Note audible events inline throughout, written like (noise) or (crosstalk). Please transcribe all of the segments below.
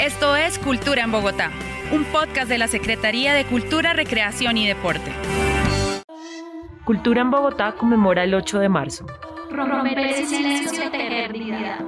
Esto es Cultura en Bogotá, un podcast de la Secretaría de Cultura, Recreación y Deporte. Cultura en Bogotá conmemora el 8 de marzo. Romper el silencio, dignidad.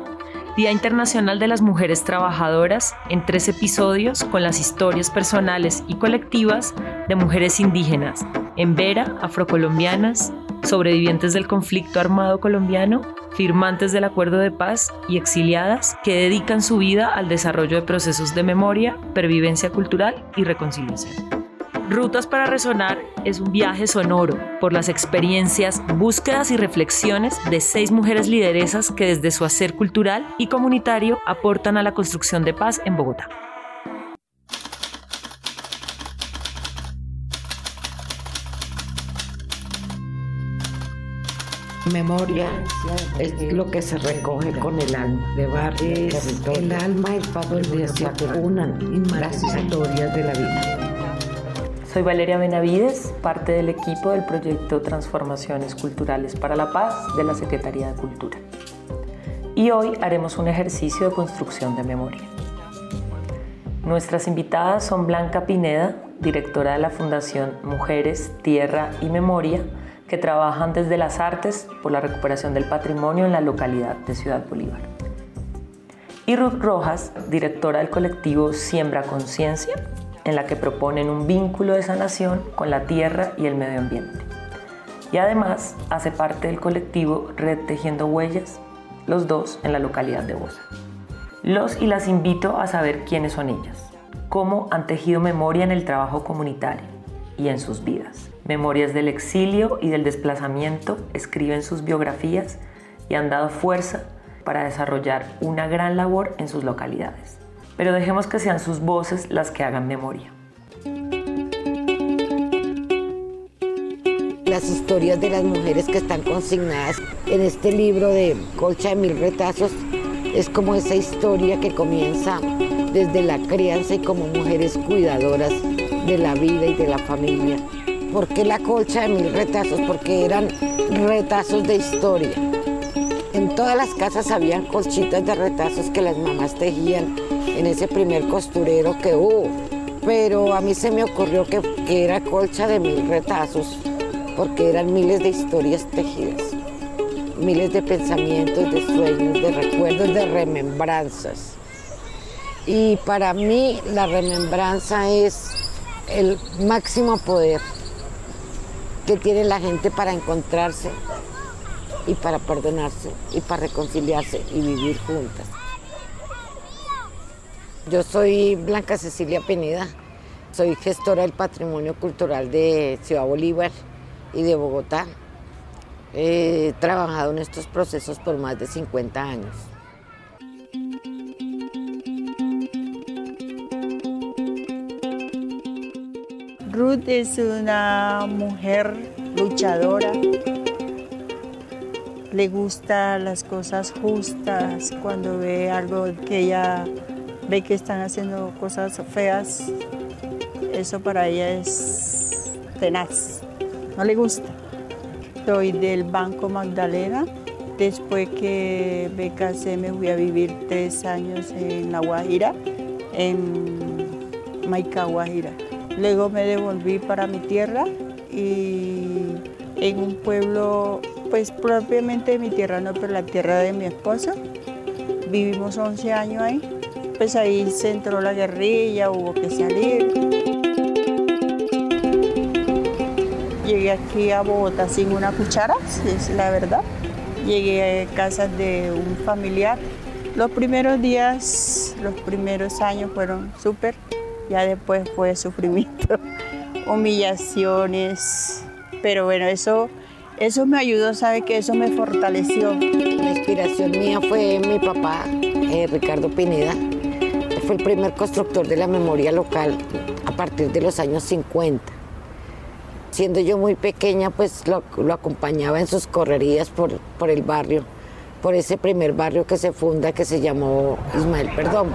Día Internacional de las Mujeres Trabajadoras, en tres episodios con las historias personales y colectivas de mujeres indígenas, en Vera, afrocolombianas, sobrevivientes del conflicto armado colombiano, firmantes del acuerdo de paz y exiliadas que dedican su vida al desarrollo de procesos de memoria, pervivencia cultural y reconciliación. Rutas para Resonar es un viaje sonoro por las experiencias, búsquedas y reflexiones de seis mujeres lideresas que desde su hacer cultural y comunitario aportan a la construcción de paz en Bogotá. Memoria es lo que se recoge con el alma de barrio, es el alma el donde se acunan las historias de la vida. Soy Valeria Benavides, parte del equipo del proyecto Transformaciones Culturales para la Paz de la Secretaría de Cultura. Y hoy haremos un ejercicio de construcción de memoria. Nuestras invitadas son Blanca Pineda, directora de la Fundación Mujeres, Tierra y Memoria, que trabajan desde las artes por la recuperación del patrimonio en la localidad de Ciudad Bolívar. Y Ruth Rojas, directora del colectivo Siembra Conciencia, en la que proponen un vínculo de sanación con la tierra y el medio ambiente. Y además hace parte del colectivo Red Tejiendo Huellas, los dos en la localidad de Bosa. Los y las invito a saber quiénes son ellas, cómo han tejido memoria en el trabajo comunitario y en sus vidas. Memorias del exilio y del desplazamiento escriben sus biografías y han dado fuerza para desarrollar una gran labor en sus localidades pero dejemos que sean sus voces las que hagan memoria. Las historias de las mujeres que están consignadas en este libro de Colcha de Mil Retazos es como esa historia que comienza desde la crianza y como mujeres cuidadoras de la vida y de la familia. ¿Por qué la colcha de mil retazos? Porque eran retazos de historia. En todas las casas habían colchitas de retazos que las mamás tejían en ese primer costurero que hubo. Pero a mí se me ocurrió que, que era colcha de mil retazos, porque eran miles de historias tejidas, miles de pensamientos, de sueños, de recuerdos, de remembranzas. Y para mí la remembranza es el máximo poder que tiene la gente para encontrarse y para perdonarse y para reconciliarse y vivir juntas. Yo soy Blanca Cecilia Pineda, soy gestora del patrimonio cultural de Ciudad Bolívar y de Bogotá. He trabajado en estos procesos por más de 50 años. Ruth es una mujer luchadora, le gustan las cosas justas, cuando ve algo que ella ve que están haciendo cosas feas, eso para ella es tenaz, no le gusta. Soy del Banco Magdalena, después que me casé me fui a vivir tres años en La Guajira, en Maica, Guajira. Luego me devolví para mi tierra y en un pueblo, pues propiamente mi tierra no, pero la tierra de mi esposo. Vivimos 11 años ahí pues ahí se entró la guerrilla, hubo que salir. Llegué aquí a Bogotá sin una cuchara, es la verdad. Llegué a casa de un familiar. Los primeros días, los primeros años fueron súper, ya después fue sufrimiento, (laughs) humillaciones, pero bueno, eso, eso me ayudó, sabe que eso me fortaleció. La inspiración mía fue mi papá, eh, Ricardo Pineda, fue el primer constructor de la memoria local a partir de los años 50. Siendo yo muy pequeña, pues lo, acompañaba en sus correrías por, por el barrio, por ese primer barrio que se funda que se llamó Ismael Perdón.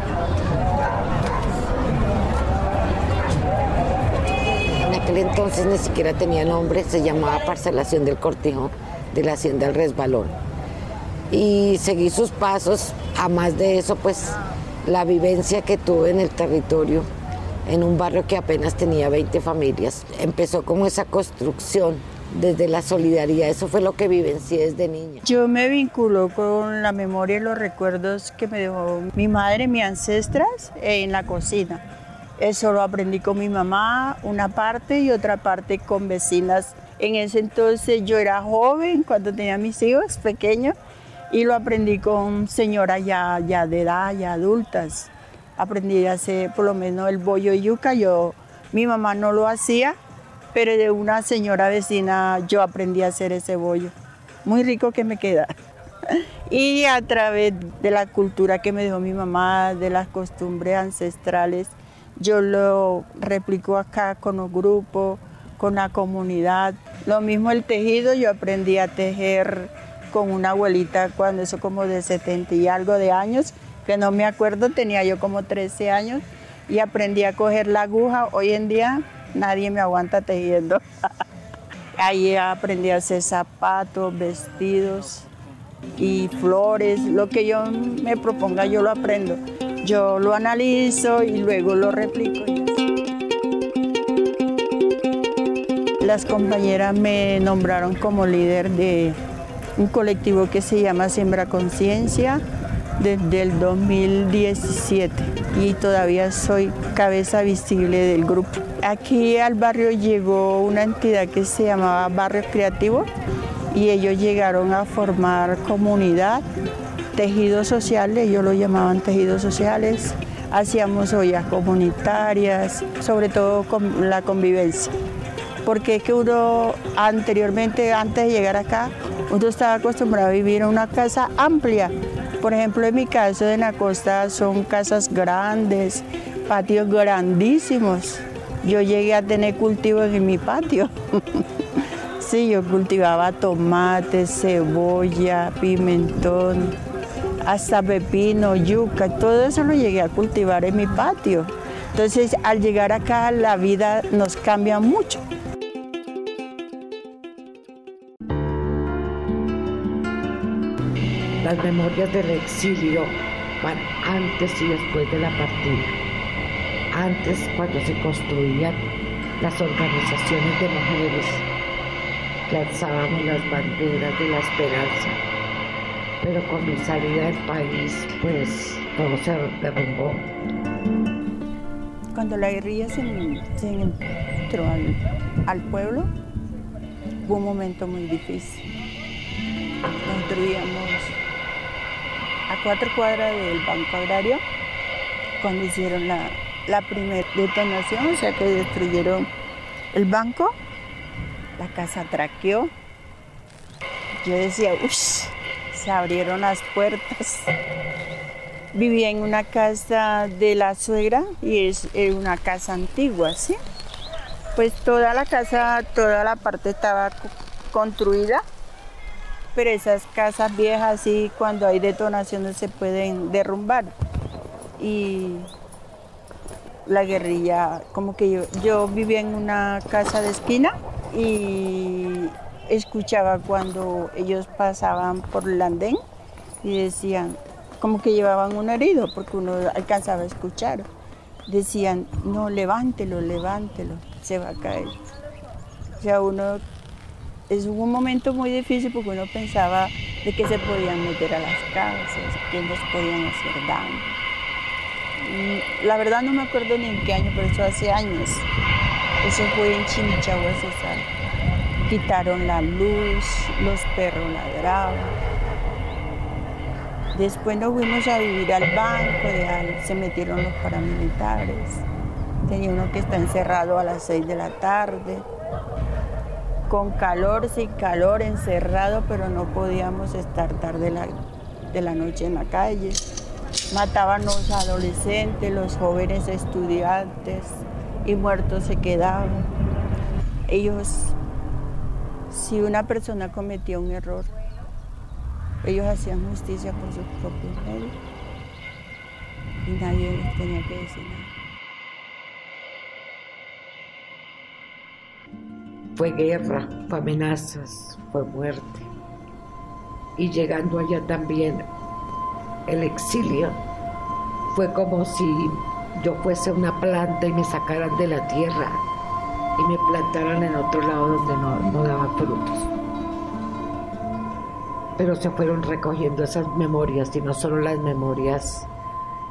En entonces ni siquiera tenía nombre, se llamaba Parcelación del Cortijo de la Hacienda El Resbalón. Y seguí sus pasos, a más de eso, pues la vivencia que tuve en el territorio, en un barrio que apenas tenía 20 familias. Empezó como esa construcción desde la solidaridad, eso fue lo que vivencié desde niña. Yo me vinculo con la memoria y los recuerdos que me dejó mi madre, mis ancestras en la cocina. Eso lo aprendí con mi mamá, una parte y otra parte con vecinas. En ese entonces yo era joven cuando tenía mis hijos pequeños y lo aprendí con señoras ya, ya de edad, ya adultas. Aprendí a hacer por lo menos el bollo y yuca. Yo, mi mamá no lo hacía, pero de una señora vecina yo aprendí a hacer ese bollo. Muy rico que me queda. (laughs) Y a través de la cultura que me dejó mi mamá, de las costumbres ancestrales, yo lo replico acá con los grupos, con la comunidad. Lo mismo el tejido, yo aprendí a tejer con una abuelita cuando eso como de 70 y algo de años, que no me acuerdo, tenía yo como 13 años y aprendí a coger la aguja. Hoy en día nadie me aguanta tejiendo. (laughs) Ahí aprendí a hacer zapatos, vestidos y flores. Lo que yo me proponga yo lo aprendo. Yo lo analizo y luego lo replico. Las compañeras me nombraron como líder de un colectivo que se llama Siembra Conciencia desde el 2017 y todavía soy cabeza visible del grupo. Aquí al barrio llegó una entidad que se llamaba Barrio Creativo y ellos llegaron a formar comunidad, tejidos sociales, ellos lo llamaban tejidos sociales, hacíamos ollas comunitarias, sobre todo con la convivencia. Porque es que uno anteriormente, antes de llegar acá, uno estaba acostumbrado a vivir en una casa amplia. Por ejemplo, en mi caso de la costa son casas grandes, patios grandísimos. Yo llegué a tener cultivos en mi patio. (laughs) sí, yo cultivaba tomate, cebolla, pimentón, hasta pepino, yuca, todo eso lo llegué a cultivar en mi patio. Entonces, al llegar acá, la vida nos cambia mucho. Las memorias del exilio van antes y después de la partida. Antes, cuando se construían las organizaciones de mujeres, que alzábamos las banderas de la esperanza. Pero con mi salida del país, pues todo se derrumbó. Cuando la guerrilla se, se entró al, pueblo, fue un momento muy difícil. Construíamos a cuatro cuadras del Banco Agrario cuando hicieron la, la primera detonación, o sea que destruyeron el banco, la casa traqueó. Yo decía, uff, se abrieron las puertas. Vivía en una casa de la suegra y es eh, una casa antigua, ¿sí? Pues toda la casa, toda la parte estaba construida pero esas casas viejas sí cuando hay detonaciones se pueden derrumbar. Y la guerrilla, como que yo, yo vivía en una casa de esquina y escuchaba cuando ellos pasaban por el andén y decían, como que llevaban un herido, porque uno alcanzaba a escuchar. Decían, no, levántelo, levántelo, se va a caer. O sea, uno es un momento muy difícil porque uno pensaba de que se podían meter a las casas, que nos podían hacer daño. Mm, la verdad no me acuerdo ni en qué año, pero eso hace años. Eso fue en Chimichagua, César. Quitaron la luz, los perros ladraban. Después nos fuimos a vivir al banco, se metieron los paramilitares. Tenía uno que está encerrado a las seis de la tarde con calor, sin calor, encerrado, pero no podíamos estar tarde de la noche en la calle. Mataban los adolescentes, los jóvenes estudiantes y muertos se quedaban. Ellos, si una persona cometía un error, ellos hacían justicia por sus propios medios y nadie les tenía que decir nada. Fue guerra, fue amenazas, fue muerte. Y llegando allá también el exilio fue como si yo fuese una planta y me sacaran de la tierra y me plantaran en otro lado donde no, no daba frutos. Pero se fueron recogiendo esas memorias y no solo las memorias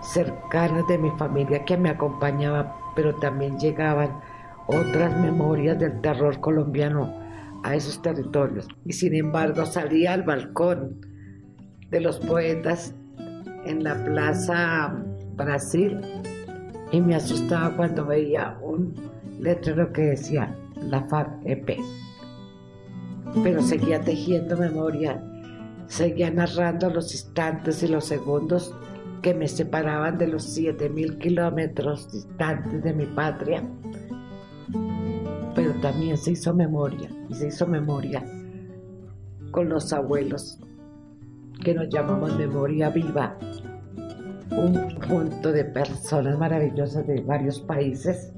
cercanas de mi familia que me acompañaban, pero también llegaban otras memorias del terror colombiano a esos territorios. Y sin embargo salía al balcón de los poetas en la Plaza Brasil y me asustaba cuando veía un letrero que decía la FARC EP. Pero seguía tejiendo memoria, seguía narrando los instantes y los segundos que me separaban de los 7.000 kilómetros distantes de mi patria. Pero también se hizo memoria, y se hizo memoria con los abuelos, que nos llamamos memoria viva, un punto de personas maravillosas de varios países,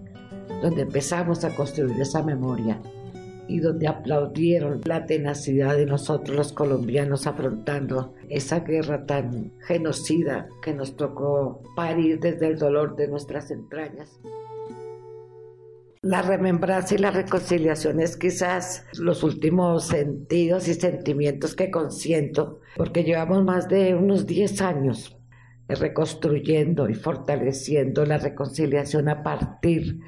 donde empezamos a construir esa memoria y donde aplaudieron la tenacidad de nosotros los colombianos afrontando esa guerra tan genocida que nos tocó parir desde el dolor de nuestras entrañas. La remembranza y la reconciliación es quizás los últimos sentidos y sentimientos que consiento, porque llevamos más de unos 10 años reconstruyendo y fortaleciendo la reconciliación a partir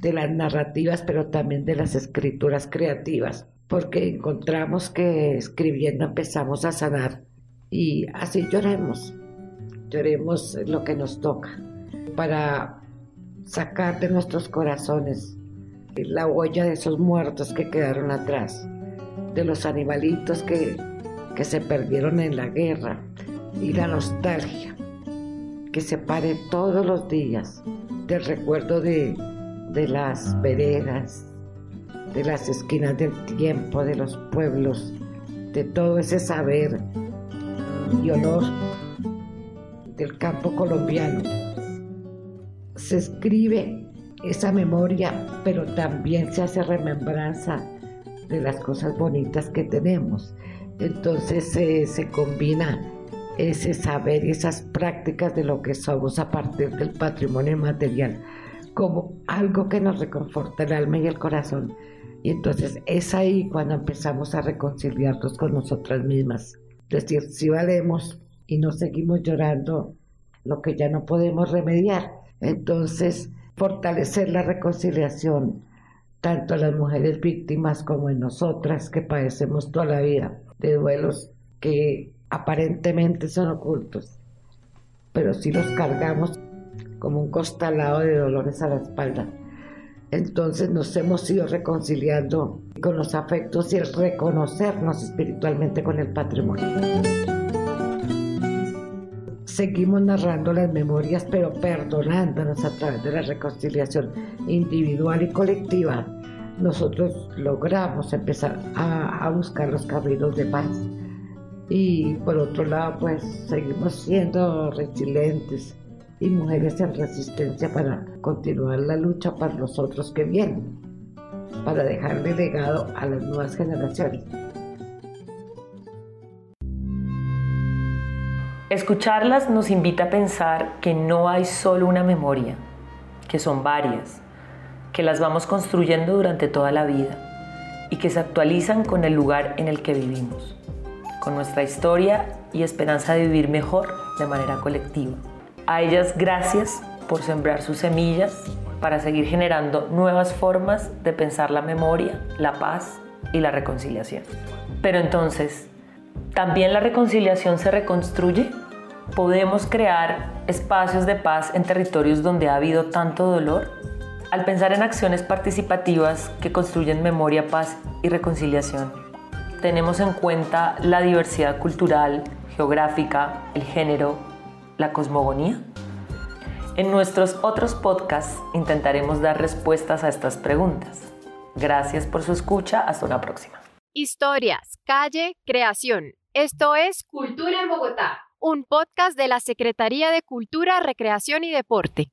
de las narrativas, pero también de las escrituras creativas, porque encontramos que escribiendo empezamos a sanar y así lloremos, lloremos lo que nos toca para sacar de nuestros corazones la huella de esos muertos que quedaron atrás, de los animalitos que, que se perdieron en la guerra y la nostalgia que se pare todos los días del recuerdo de, de las veredas, de las esquinas del tiempo, de los pueblos, de todo ese saber y olor del campo colombiano. Se escribe esa memoria, pero también se hace remembranza de las cosas bonitas que tenemos. Entonces se combina ese saber y esas prácticas de lo que somos a partir del patrimonio material como algo que nos reconforta el alma y el corazón. Y entonces es ahí cuando empezamos a reconciliarnos con nosotras mismas. Es decir, si valemos y no seguimos llorando lo que ya no podemos remediar. Entonces, fortalecer la reconciliación, tanto a las mujeres víctimas como en nosotras que padecemos toda la vida de duelos que aparentemente son ocultos, pero si los cargamos como un costalado de dolores a la espalda. Entonces nos hemos ido reconciliando con los afectos y el reconocernos espiritualmente con el patrimonio. Seguimos narrando las memorias, pero perdonándonos a través de la reconciliación individual y colectiva. Nosotros logramos empezar a, a buscar los caminos de paz y por otro lado pues seguimos siendo resilientes y mujeres en resistencia para continuar la lucha para los otros que vienen, para dejarle legado a las nuevas generaciones. Escucharlas nos invita a pensar que no hay solo una memoria, que son varias, que las vamos construyendo durante toda la vida y que se actualizan con el lugar en el que vivimos con nuestra historia y esperanza de vivir mejor de manera colectiva. A ellas gracias por sembrar sus semillas para seguir generando nuevas formas de pensar la memoria, la paz y la reconciliación. Pero entonces, ¿también la reconciliación se reconstruye? ¿Podemos crear espacios de paz en territorios donde ha habido tanto dolor? Al pensar en acciones participativas que construyen memoria, paz y reconciliación, tenemos en cuenta la diversidad cultural, geográfica, el género, la cosmogonía? En nuestros otros podcasts intentaremos dar respuestas a estas preguntas. Gracias por su escucha. Hasta una próxima. Historias, calle, creación. Esto es Cultura en Bogotá. Un podcast de la Secretaría de Cultura, Recreación y Deporte.